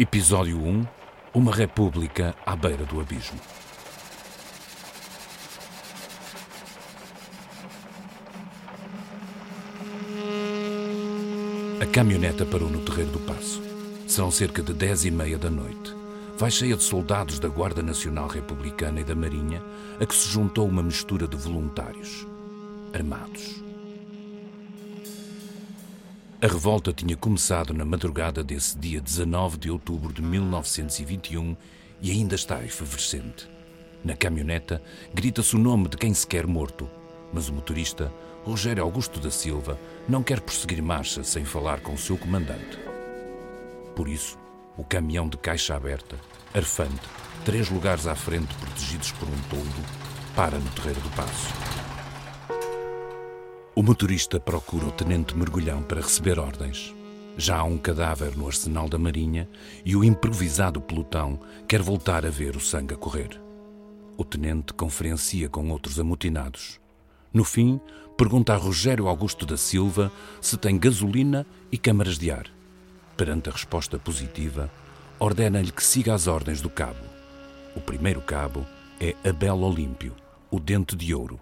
Episódio 1 Uma República à beira do abismo. A caminhoneta parou no Terreiro do Passo. São cerca de dez e meia da noite. Vai cheia de soldados da Guarda Nacional Republicana e da Marinha, a que se juntou uma mistura de voluntários, armados. A revolta tinha começado na madrugada desse dia 19 de outubro de 1921 e ainda está efervescente. Na caminhoneta grita-se o nome de quem se quer morto, mas o motorista, Rogério Augusto da Silva, não quer prosseguir marcha sem falar com o seu comandante. Por isso, o caminhão de caixa aberta, arfante, três lugares à frente protegidos por um toldo, para no terreiro do passo. O motorista procura o tenente mergulhão para receber ordens. Já há um cadáver no arsenal da Marinha e o improvisado pelotão quer voltar a ver o sangue a correr. O tenente conferencia com outros amotinados. No fim, pergunta a Rogério Augusto da Silva se tem gasolina e câmaras de ar. Perante a resposta positiva, ordena-lhe que siga as ordens do cabo. O primeiro cabo é Abel Olímpio, o dente de ouro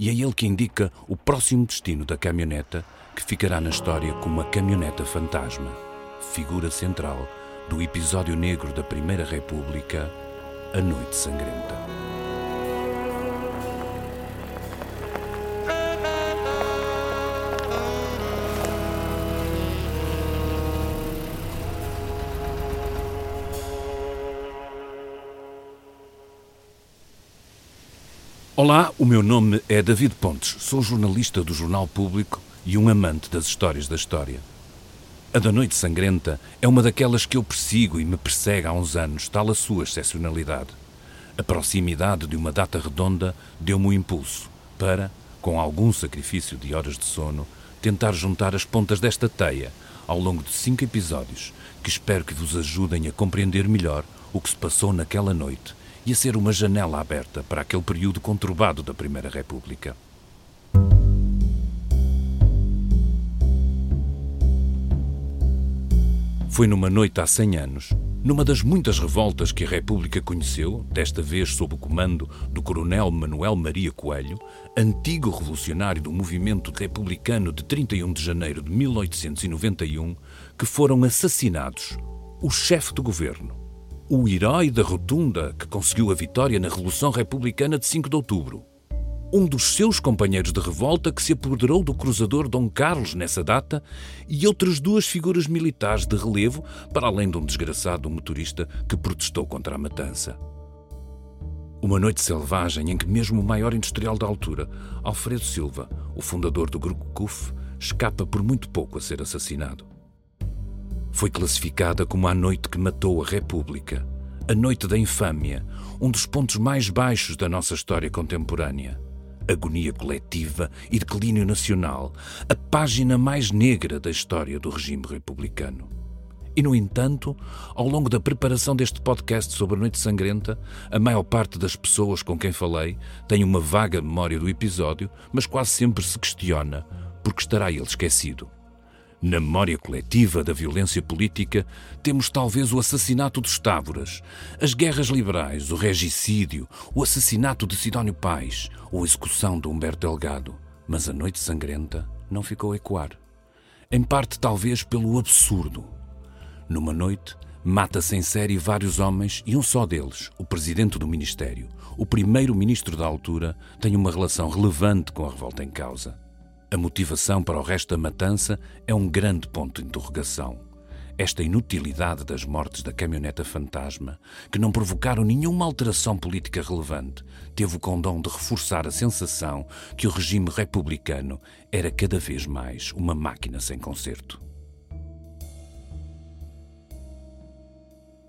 e é ele que indica o próximo destino da caminhoneta, que ficará na história como a caminhoneta fantasma, figura central do episódio negro da Primeira República, A Noite Sangrenta. Olá, o meu nome é David Pontes, sou jornalista do Jornal Público e um amante das histórias da história. A da Noite Sangrenta é uma daquelas que eu persigo e me persegue há uns anos, tal a sua excepcionalidade. A proximidade de uma data redonda deu-me o impulso para, com algum sacrifício de horas de sono, tentar juntar as pontas desta teia ao longo de cinco episódios que espero que vos ajudem a compreender melhor o que se passou naquela noite ia ser uma janela aberta para aquele período conturbado da Primeira República. Foi numa noite há 100 anos, numa das muitas revoltas que a República conheceu, desta vez sob o comando do Coronel Manuel Maria Coelho, antigo revolucionário do movimento republicano de 31 de janeiro de 1891, que foram assassinados o chefe do governo, o herói da rotunda que conseguiu a vitória na Revolução Republicana de 5 de outubro. Um dos seus companheiros de revolta que se apoderou do cruzador Dom Carlos nessa data e outras duas figuras militares de relevo, para além de um desgraçado motorista que protestou contra a matança. Uma noite selvagem em que mesmo o maior industrial da altura, Alfredo Silva, o fundador do Grupo CUF, escapa por muito pouco a ser assassinado foi classificada como a noite que matou a República, a noite da infâmia, um dos pontos mais baixos da nossa história contemporânea. Agonia coletiva e declínio nacional, a página mais negra da história do regime republicano. E, no entanto, ao longo da preparação deste podcast sobre a Noite Sangrenta, a maior parte das pessoas com quem falei tem uma vaga memória do episódio, mas quase sempre se questiona porque estará ele esquecido. Na memória coletiva da violência política, temos talvez o assassinato dos Távoras, as guerras liberais, o regicídio, o assassinato de Sidónio Pais ou a execução de Humberto Delgado. Mas a Noite Sangrenta não ficou a ecoar. Em parte, talvez, pelo absurdo. Numa noite, mata-se em série vários homens e um só deles, o presidente do Ministério, o primeiro-ministro da altura, tem uma relação relevante com a revolta em causa. A motivação para o resto da matança é um grande ponto de interrogação. Esta inutilidade das mortes da caminhoneta fantasma, que não provocaram nenhuma alteração política relevante, teve o condão de reforçar a sensação que o regime republicano era cada vez mais uma máquina sem conserto.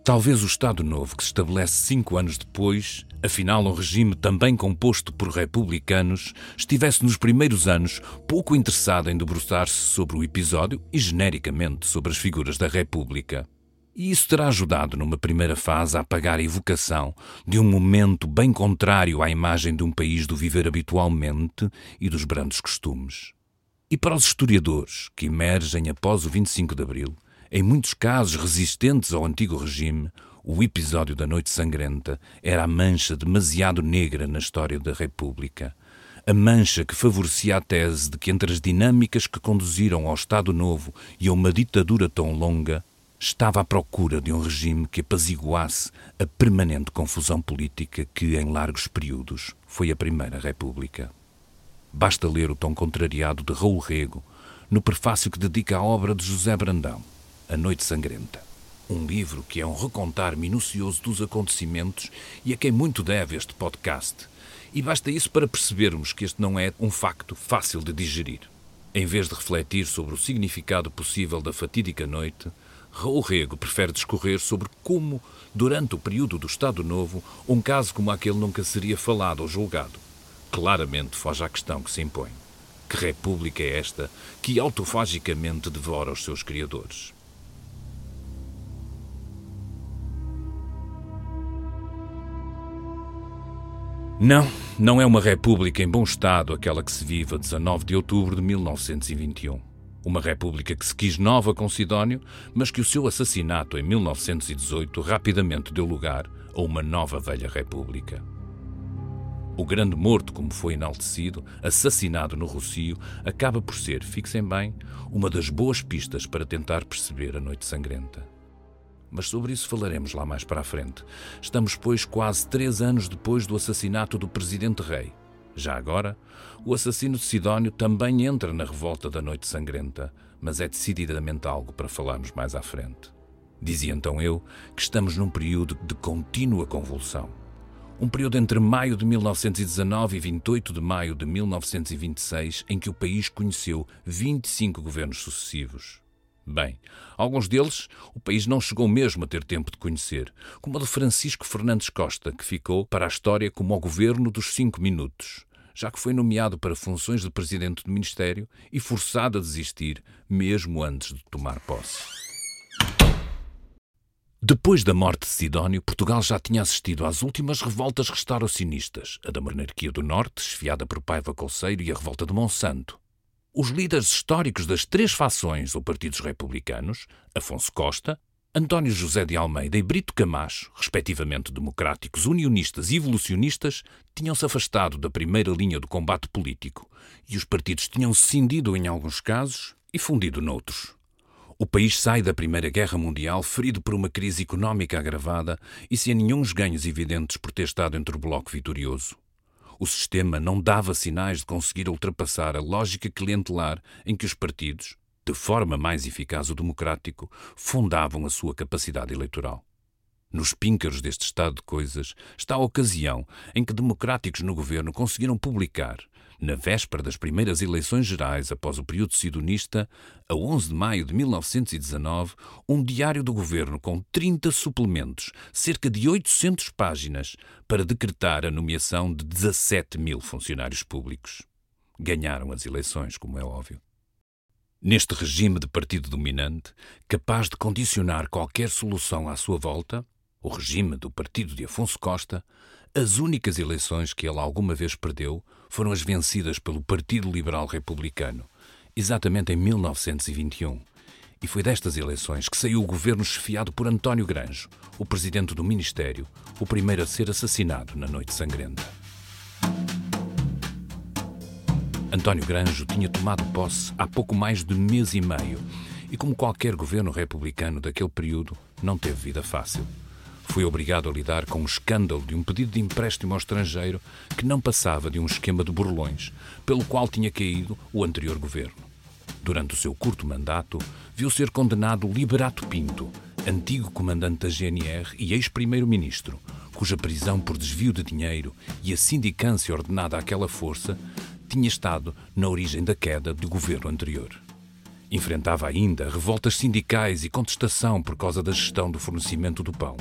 Talvez o Estado Novo, que se estabelece cinco anos depois, afinal um regime também composto por republicanos, estivesse nos primeiros anos pouco interessado em debruçar-se sobre o episódio e genericamente sobre as figuras da República. E isso terá ajudado numa primeira fase a apagar a evocação de um momento bem contrário à imagem de um país do viver habitualmente e dos brandos costumes. E para os historiadores que emergem após o 25 de Abril, Em muitos casos resistentes ao antigo regime, o episódio da Noite Sangrenta era a mancha demasiado negra na história da República. A mancha que favorecia a tese de que entre as dinâmicas que conduziram ao Estado Novo e a uma ditadura tão longa, estava à procura de um regime que apaziguasse a permanente confusão política que, em largos períodos, foi a Primeira República. Basta ler o tom contrariado de Raul Rego no prefácio que dedica à obra de José Brandão. A Noite Sangrenta. Um livro que é um recontar minucioso dos acontecimentos e a quem muito deve este podcast. E basta isso para percebermos que este não é um facto fácil de digerir. Em vez de refletir sobre o significado possível da fatídica noite, Raul Rego prefere discorrer sobre como, durante o período do Estado Novo, um caso como aquele nunca seria falado ou julgado. Claramente foge à questão que se impõe. Que república é esta que autofagicamente devora os seus criadores? Não, não é uma república em bom estado aquela que se vive a 19 de outubro de 1921. Uma república que se quis nova com Sidónio, mas que o seu assassinato em 1918 rapidamente deu lugar a uma nova velha república. O grande morto, como foi enaltecido, assassinado no Rocio, acaba por ser, fixem bem, uma das boas pistas para tentar perceber a Noite Sangrenta mas sobre isso falaremos lá mais para a frente. Estamos, pois, quase três anos depois do assassinato do presidente Rei. Já agora, o assassino de Sidónio também entra na revolta da Noite Sangrenta, mas é decididamente algo para falarmos mais à frente. Dizia então eu que estamos num período de contínua convulsão. Um período entre maio de 1919 e 28 de maio de 1926 em que o país conheceu 25 governos sucessivos. Bem, alguns deles o país não chegou mesmo a ter tempo de conhecer, como o de Francisco Fernandes Costa, que ficou para a história como o governo dos cinco minutos, já que foi nomeado para funções de presidente do Ministério e forçado a desistir mesmo antes de tomar posse. Depois da morte de Sidónio, Portugal já tinha assistido às últimas revoltas restauracionistas, a da Monarquia do Norte, esfiada por Paiva Colseiro, e a revolta de Monsanto. Os líderes históricos das três fações ou partidos republicanos, Afonso Costa, António José de Almeida e Brito Camacho, respectivamente democráticos, unionistas e evolucionistas, tinham-se afastado da primeira linha do combate político e os partidos tinham-se cindido em alguns casos e fundido noutros. O país sai da Primeira Guerra Mundial ferido por uma crise económica agravada e sem nenhum ganhos evidentes por ter estado entre o bloco vitorioso. O sistema não dava sinais de conseguir ultrapassar a lógica clientelar em que os partidos, de forma mais eficaz o democrático, fundavam a sua capacidade eleitoral. Nos píncaros deste estado de coisas está a ocasião em que democráticos no governo conseguiram publicar, na véspera das primeiras eleições gerais após o período sidonista, a 11 de maio de 1919, um diário do governo com 30 suplementos, cerca de 800 páginas, para decretar a nomeação de 17 mil funcionários públicos. Ganharam as eleições, como é óbvio. Neste regime de partido dominante, capaz de condicionar qualquer solução à sua volta, o regime do partido de Afonso Costa, as únicas eleições que ele alguma vez perdeu foram as vencidas pelo Partido Liberal Republicano, exatamente em 1921. E foi destas eleições que saiu o governo chefiado por António Granjo, o presidente do Ministério, o primeiro a ser assassinado na Noite Sangrenta. António Granjo tinha tomado posse há pouco mais de mês e meio e, como qualquer governo republicano daquele período, não teve vida fácil foi obrigado a lidar com o escândalo de um pedido de empréstimo ao estrangeiro que não passava de um esquema de burlões, pelo qual tinha caído o anterior governo. Durante o seu curto mandato, viu ser condenado Liberato Pinto, antigo comandante da GNR e ex-primeiro-ministro, cuja prisão por desvio de dinheiro e a sindicância ordenada àquela força tinha estado na origem da queda do governo anterior. Enfrentava ainda revoltas sindicais e contestação por causa da gestão do fornecimento do pão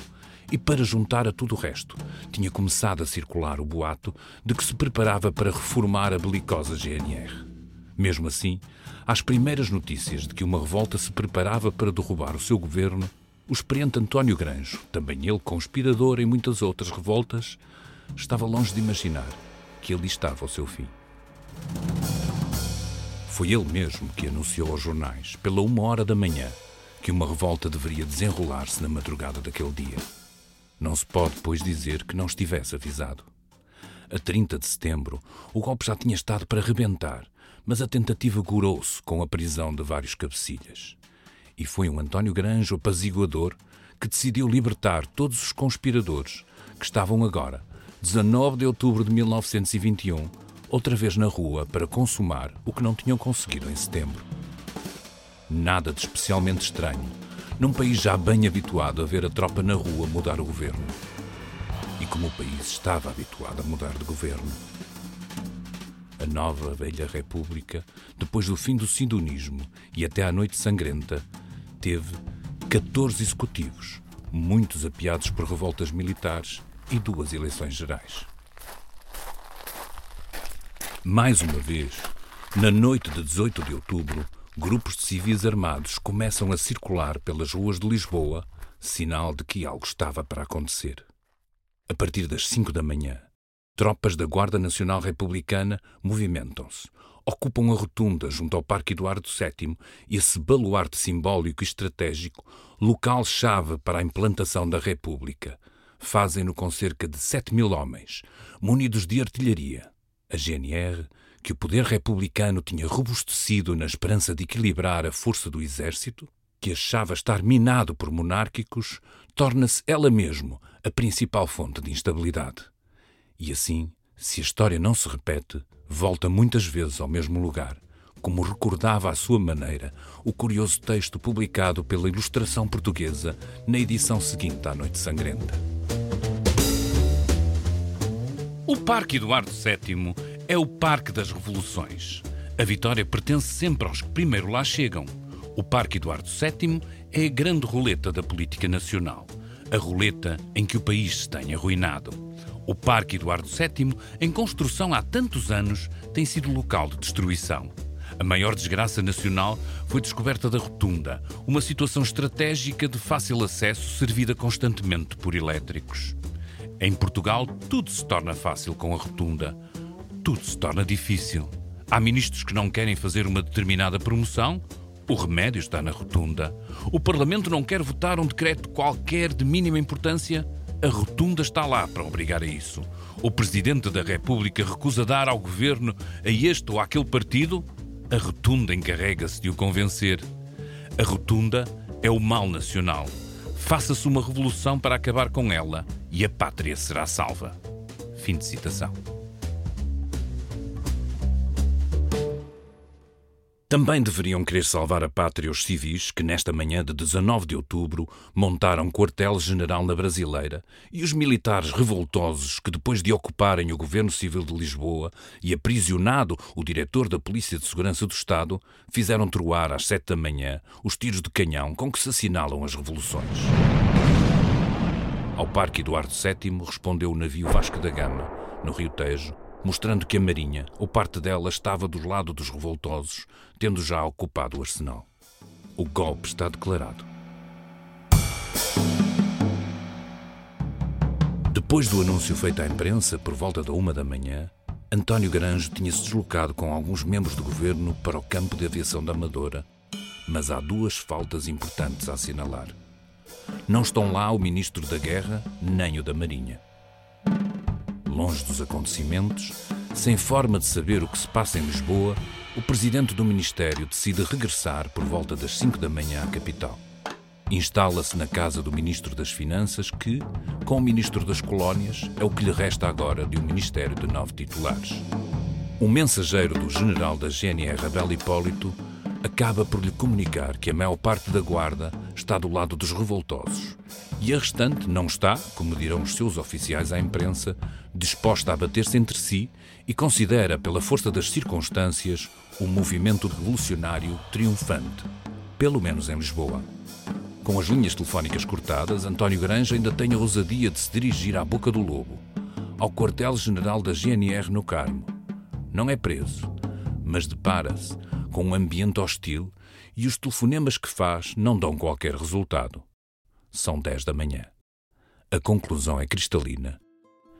e para juntar a tudo o resto, tinha começado a circular o boato de que se preparava para reformar a belicosa GNR. Mesmo assim, às primeiras notícias de que uma revolta se preparava para derrubar o seu governo, o experiente António Granjo, também ele conspirador em muitas outras revoltas, estava longe de imaginar que ali estava o seu fim. Foi ele mesmo que anunciou aos jornais, pela uma hora da manhã, que uma revolta deveria desenrolar-se na madrugada daquele dia. Não se pode, pois, dizer que não estivesse avisado. A 30 de setembro, o golpe já tinha estado para rebentar, mas a tentativa curou-se com a prisão de vários cabecilhas. E foi um António Granjo apaziguador que decidiu libertar todos os conspiradores que estavam agora, 19 de outubro de 1921, outra vez na rua para consumar o que não tinham conseguido em setembro. Nada de especialmente estranho, num país já bem habituado a ver a tropa na rua mudar o governo. E como o país estava habituado a mudar de governo. A nova velha República, depois do fim do sindonismo e até à Noite Sangrenta, teve 14 executivos, muitos apiados por revoltas militares e duas eleições gerais. Mais uma vez, na noite de 18 de outubro, grupos de civis armados começam a circular pelas ruas de Lisboa, sinal de que algo estava para acontecer. A partir das 5 da manhã, tropas da Guarda Nacional Republicana movimentam-se, ocupam a rotunda junto ao Parque Eduardo VII e esse baluarte simbólico e estratégico, local-chave para a implantação da República. Fazem-no com cerca de 7 mil homens, munidos de artilharia. A GNR, que o poder republicano tinha robustecido na esperança de equilibrar a força do exército, que achava estar minado por monárquicos, torna-se ela mesmo a principal fonte de instabilidade. E assim, se a história não se repete, volta muitas vezes ao mesmo lugar, como recordava à sua maneira o curioso texto publicado pela Ilustração Portuguesa na edição seguinte à Noite Sangrenta. O Parque Eduardo VII é o Parque das Revoluções. A vitória pertence sempre aos que primeiro lá chegam. O Parque Eduardo VII é a grande roleta da política nacional. A roleta em que o país se tem arruinado. O Parque Eduardo VII, em construção há tantos anos, tem sido local de destruição. A maior desgraça nacional foi a descoberta da rotunda, uma situação estratégica de fácil acesso servida constantemente por elétricos. Em Portugal, tudo se torna fácil com a rotunda. Tudo se torna difícil. Há ministros que não querem fazer uma determinada promoção? O remédio está na rotunda. O Parlamento não quer votar um decreto qualquer de mínima importância? A rotunda está lá para obrigar a isso. O Presidente da República recusa dar ao governo a este ou àquele partido? A rotunda encarrega-se de o convencer. A rotunda é o mal nacional. Faça-se uma revolução para acabar com ela e a pátria será salva. Fim de citação. Também deveriam querer salvar a pátria os civis que, nesta manhã de 19 de outubro, montaram quartel-general na Brasileira e os militares revoltosos que, depois de ocuparem o governo civil de Lisboa e aprisionado o diretor da Polícia de Segurança do Estado, fizeram troar às sete da manhã os tiros de canhão com que se assinalam as revoluções. Ao Parque Eduardo VII respondeu o navio Vasco da Gama, no Rio Tejo, mostrando que a Marinha, ou parte dela, estava do lado dos revoltosos, tendo já ocupado o arsenal. O golpe está declarado. Depois do anúncio feito à imprensa, por volta da uma da manhã, António Granjo tinha-se deslocado com alguns membros do governo para o campo de aviação da Amadora, mas há duas faltas importantes a assinalar. Não estão lá o ministro da Guerra nem o da Marinha longe dos acontecimentos, sem forma de saber o que se passa em Lisboa, o presidente do Ministério decide regressar por volta das 5 da manhã à capital. Instala-se na casa do Ministro das Finanças, que, com o Ministro das Colónias, é o que lhe resta agora de um Ministério de nove titulares. Um mensageiro do general da GNR, Abel Hipólito, acaba por lhe comunicar que a maior parte da guarda está do lado dos revoltosos e a restante não está, como dirão os seus oficiais à imprensa, disposta a bater-se entre si e considera, pela força das circunstâncias, o movimento revolucionário triunfante, pelo menos em Lisboa. Com as linhas telefónicas cortadas, António Granja ainda tem a ousadia de se dirigir à Boca do Lobo, ao quartel-general da GNR no Carmo. Não é preso, mas depara-se com um ambiente hostil e os telefonemas que faz não dão qualquer resultado. São 10 da manhã. A conclusão é cristalina.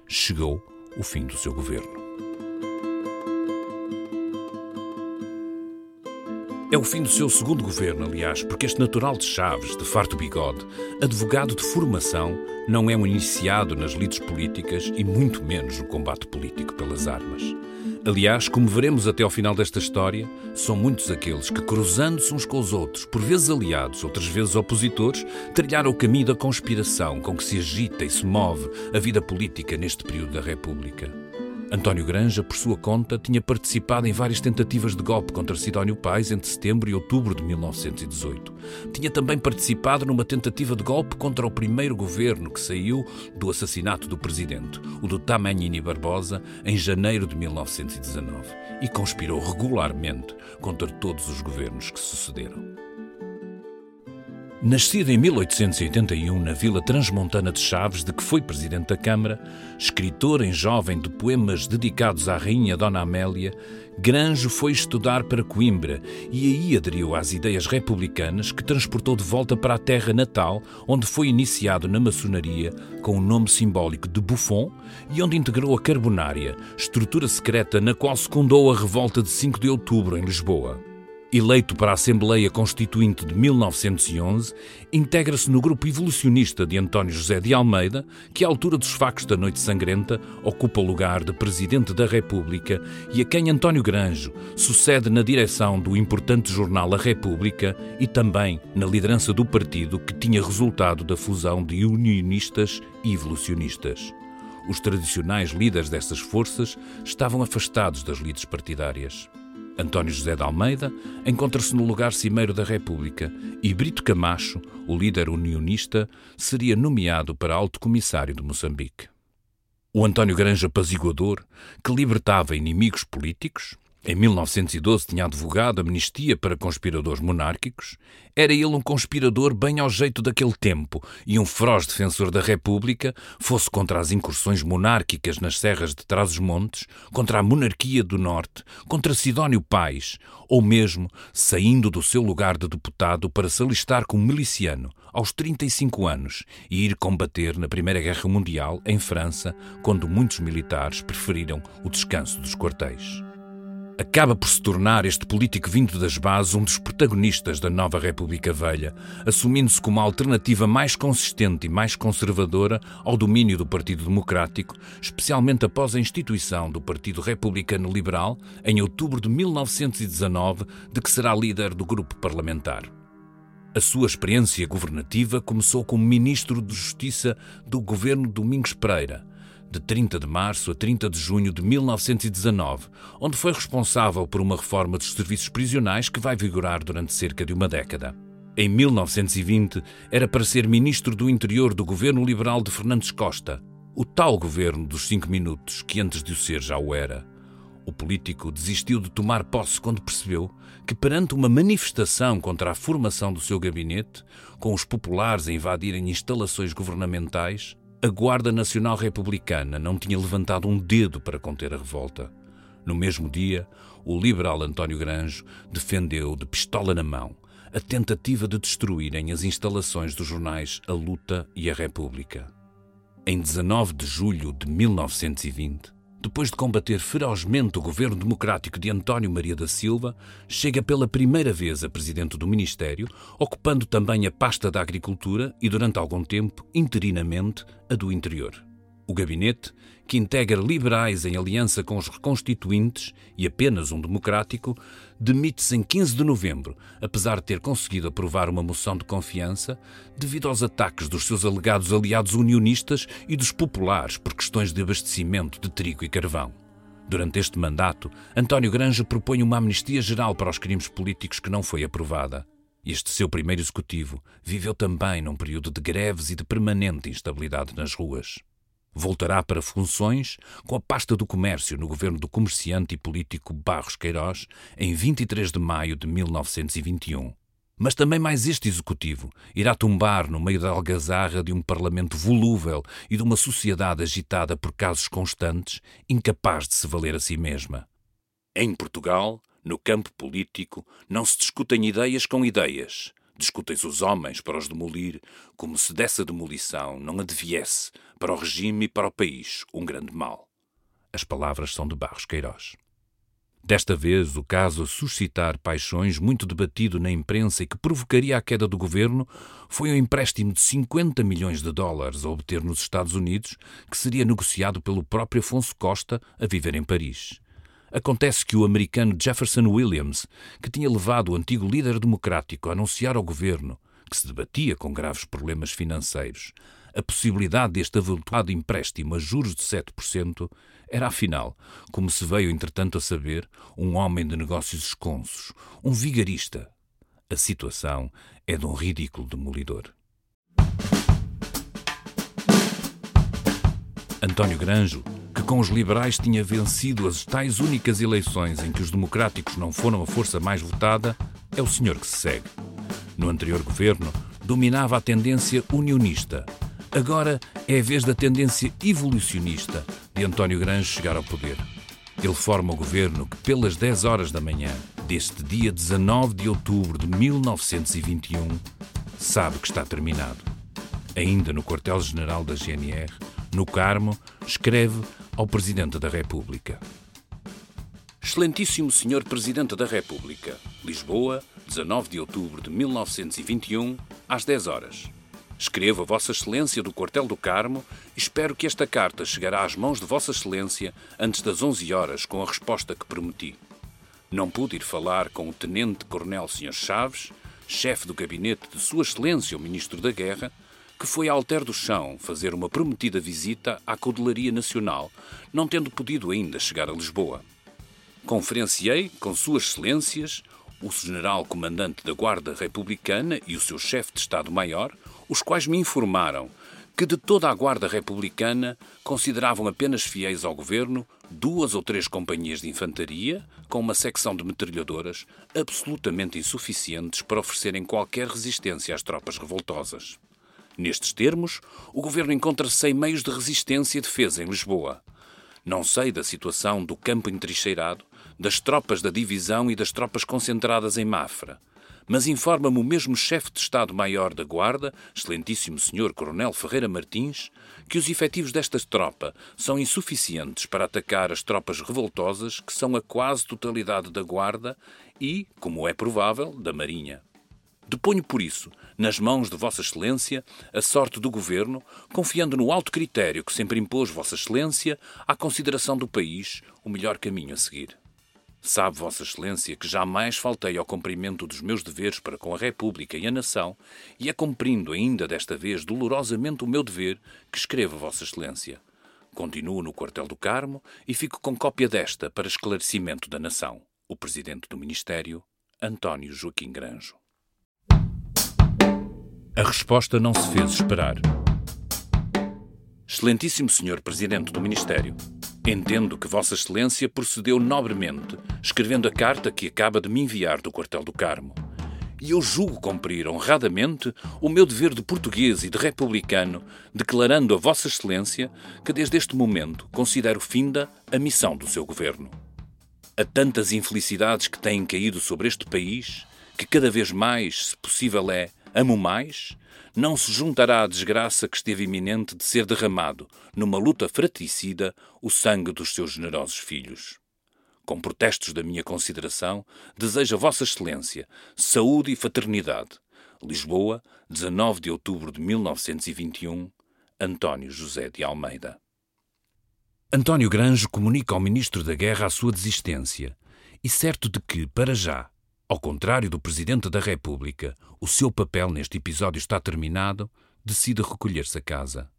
Chegou o fim do seu governo. É o fim do seu segundo governo, aliás, porque este natural de Chaves, de farto bigode, advogado de formação, não é um iniciado nas lides políticas e muito menos no combate político pelas armas. Aliás, como veremos até ao final desta história, são muitos aqueles que, cruzando-se uns com os outros, por vezes aliados, outras vezes opositores, trilharam o caminho da conspiração com que se agita e se move a vida política neste período da República. António Granja, por sua conta, tinha participado em várias tentativas de golpe contra Sidónio Pais entre setembro e outubro de 1918. Tinha também participado numa tentativa de golpe contra o primeiro governo que saiu do assassinato do presidente, o do Tamanini Barbosa, em janeiro de 1919, e conspirou regularmente contra todos os governos que sucederam. Nascido em 1881 na vila transmontana de Chaves, de que foi presidente da Câmara, escritor em jovem de poemas dedicados à rainha Dona Amélia, Granjo foi estudar para Coimbra e aí aderiu às ideias republicanas que transportou de volta para a terra natal, onde foi iniciado na maçonaria com o nome simbólico de Buffon e onde integrou a Carbonária, estrutura secreta na qual secundou a revolta de 5 de outubro em Lisboa. Eleito para a Assembleia Constituinte de 1911, integra-se no grupo evolucionista de António José de Almeida, que, à altura dos factos da Noite Sangrenta, ocupa o lugar de Presidente da República e a quem António Granjo sucede na direção do importante jornal A República e também na liderança do partido que tinha resultado da fusão de unionistas e evolucionistas. Os tradicionais líderes dessas forças estavam afastados das lides partidárias. António José de Almeida encontra-se no lugar cimeiro da República e Brito Camacho, o líder unionista, seria nomeado para alto comissário de Moçambique. O António Granja Apaziguador, que libertava inimigos políticos, em 1912 tinha advogado amnistia para conspiradores monárquicos. Era ele um conspirador bem ao jeito daquele tempo e um feroz defensor da República, fosse contra as incursões monárquicas nas serras de Trás-os-Montes, contra a monarquia do Norte, contra Sidónio Pais, ou mesmo saindo do seu lugar de deputado para se alistar como miliciano aos 35 anos e ir combater na Primeira Guerra Mundial em França, quando muitos militares preferiram o descanso dos quartéis acaba por se tornar este político vindo das bases um dos protagonistas da nova República Velha, assumindo-se como a alternativa mais consistente e mais conservadora ao domínio do Partido Democrático, especialmente após a instituição do Partido Republicano Liberal em outubro de 1919, de que será líder do grupo parlamentar. A sua experiência governativa começou como ministro de Justiça do governo Domingos Pereira de 30 de março a 30 de junho de 1919, onde foi responsável por uma reforma dos serviços prisionais que vai vigorar durante cerca de uma década. Em 1920, era para ser ministro do Interior do governo liberal de Fernandes Costa, o tal governo dos cinco minutos que antes de o ser já o era. O político desistiu de tomar posse quando percebeu que, perante uma manifestação contra a formação do seu gabinete, com os populares a invadirem instalações governamentais, a Guarda Nacional Republicana não tinha levantado um dedo para conter a revolta. No mesmo dia, o liberal António Granjo defendeu, de pistola na mão, a tentativa de destruírem as instalações dos jornais A Luta e a República. Em 19 de julho de 1920, depois de combater ferozmente o governo democrático de António Maria da Silva, chega pela primeira vez a presidente do Ministério, ocupando também a pasta da Agricultura e, durante algum tempo, interinamente, a do Interior. O gabinete, que integra liberais em aliança com os reconstituintes e apenas um democrático, demite-se em 15 de novembro, apesar de ter conseguido aprovar uma moção de confiança devido aos ataques dos seus alegados aliados unionistas e dos populares por questões de abastecimento de trigo e carvão. Durante este mandato, António Granja propõe uma amnistia geral para os crimes políticos que não foi aprovada. Este seu primeiro executivo viveu também num período de greves e de permanente instabilidade nas ruas. Voltará para funções com a pasta do comércio no governo do comerciante e político Barros Queiroz em 23 de maio de 1921. Mas também mais este executivo irá tombar no meio da algazarra de um parlamento volúvel e de uma sociedade agitada por casos constantes, incapaz de se valer a si mesma. Em Portugal, no campo político, não se discutem ideias com ideias. Discutem-se os homens para os demolir, como se dessa demolição não adviesse, para o regime e para o país, um grande mal. As palavras são de Barros Queiroz. Desta vez, o caso a suscitar paixões muito debatido na imprensa e que provocaria a queda do governo foi um empréstimo de 50 milhões de dólares a obter nos Estados Unidos, que seria negociado pelo próprio Afonso Costa a viver em Paris. Acontece que o americano Jefferson Williams, que tinha levado o antigo líder democrático a anunciar ao governo que se debatia com graves problemas financeiros, a possibilidade deste avultado empréstimo a juros de 7% era, afinal, como se veio entretanto a saber, um homem de negócios esconsos, um vigarista. A situação é de um ridículo demolidor. António Granjo, que com os liberais tinha vencido as tais únicas eleições em que os democráticos não foram a força mais votada, é o senhor que se segue. No anterior governo, dominava a tendência unionista, Agora é a vez da tendência evolucionista de António Grange chegar ao poder. Ele forma o governo que, pelas 10 horas da manhã deste dia 19 de outubro de 1921, sabe que está terminado. Ainda no quartel-general da GNR, no Carmo, escreve ao Presidente da República. Excelentíssimo Senhor Presidente da República, Lisboa, 19 de outubro de 1921, às 10 horas. Escrevo a Vossa Excelência do Quartel do Carmo e espero que esta carta chegará às mãos de Vossa Excelência antes das 11 horas com a resposta que prometi. Não pude ir falar com o Tenente Coronel Sr. Chaves, chefe do gabinete de Sua Excelência o Ministro da Guerra, que foi a Alter do Chão fazer uma prometida visita à Caudelaria Nacional, não tendo podido ainda chegar a Lisboa. Conferenciei com Suas Excelências, o General Comandante da Guarda Republicana e o seu chefe de Estado-Maior, os quais me informaram que de toda a Guarda Republicana consideravam apenas fiéis ao governo duas ou três companhias de infantaria, com uma secção de metralhadoras, absolutamente insuficientes para oferecerem qualquer resistência às tropas revoltosas. Nestes termos, o governo encontra-se sem meios de resistência e defesa em Lisboa. Não sei da situação do campo entrincheirado, das tropas da divisão e das tropas concentradas em Mafra mas informa-me o mesmo chefe de Estado-Maior da Guarda, excelentíssimo senhor Coronel Ferreira Martins, que os efetivos desta tropa são insuficientes para atacar as tropas revoltosas, que são a quase totalidade da Guarda e, como é provável, da Marinha. Deponho, por isso, nas mãos de Vossa Excelência a sorte do Governo, confiando no alto critério que sempre impôs Vossa Excelência à consideração do país o melhor caminho a seguir. Sabe, Vossa Excelência, que jamais faltei ao cumprimento dos meus deveres para com a República e a Nação, e é cumprindo ainda desta vez dolorosamente o meu dever que escrevo Vossa Excelência. Continuo no quartel do Carmo e fico com cópia desta para esclarecimento da Nação. O Presidente do Ministério, António Joaquim Granjo. A resposta não se fez esperar. Excelentíssimo Senhor Presidente do Ministério, Entendo que Vossa Excelência procedeu nobremente, escrevendo a carta que acaba de me enviar do quartel do Carmo. E eu julgo cumprir honradamente o meu dever de português e de republicano, declarando a Vossa Excelência que desde este momento considero finda a missão do seu governo. Há tantas infelicidades que têm caído sobre este país que cada vez mais, se possível é, amo mais, não se juntará à desgraça que esteve iminente de ser derramado, numa luta fratricida, o sangue dos seus generosos filhos. Com protestos da minha consideração, desejo a Vossa Excelência saúde e fraternidade. Lisboa, 19 de outubro de 1921, António José de Almeida. António Granjo comunica ao Ministro da Guerra a sua desistência, e certo de que, para já, ao contrário do Presidente da República, o seu papel neste episódio está terminado, decide recolher-se a casa.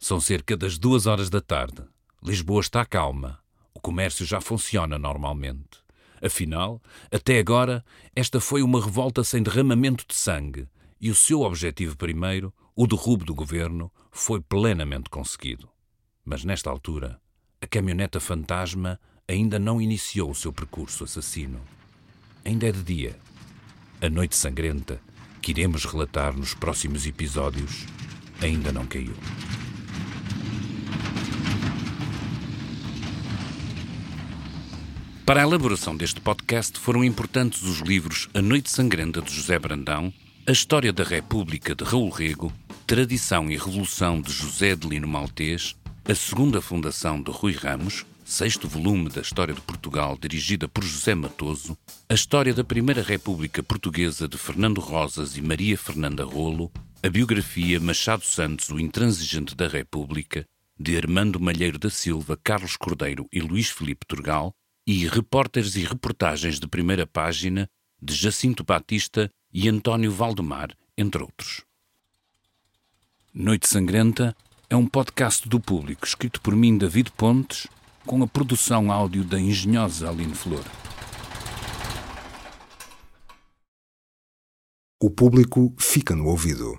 São cerca das duas horas da tarde. Lisboa está calma. O comércio já funciona normalmente. Afinal, até agora, esta foi uma revolta sem derramamento de sangue e o seu objetivo primeiro, o derrubo do governo, foi plenamente conseguido. Mas nesta altura, a caminhoneta fantasma ainda não iniciou o seu percurso assassino. Ainda é de dia. A noite sangrenta, que iremos relatar nos próximos episódios, ainda não caiu. Para a elaboração deste podcast foram importantes os livros A Noite Sangrenta de José Brandão, A História da República de Raul Rego, Tradição e Revolução de José de Lino Maltês, A Segunda Fundação de Rui Ramos, sexto volume da História de Portugal, dirigida por José Matoso, a história da Primeira República Portuguesa de Fernando Rosas e Maria Fernanda Rolo, a biografia Machado Santos, o intransigente da República, de Armando Malheiro da Silva, Carlos Cordeiro e Luís Filipe Turgal, e repórteres e reportagens de primeira página de Jacinto Batista e António Valdemar, entre outros. Noite Sangrenta é um podcast do público escrito por mim, David Pontes, com a produção áudio da engenhosa Aline Flor. O público fica no ouvido.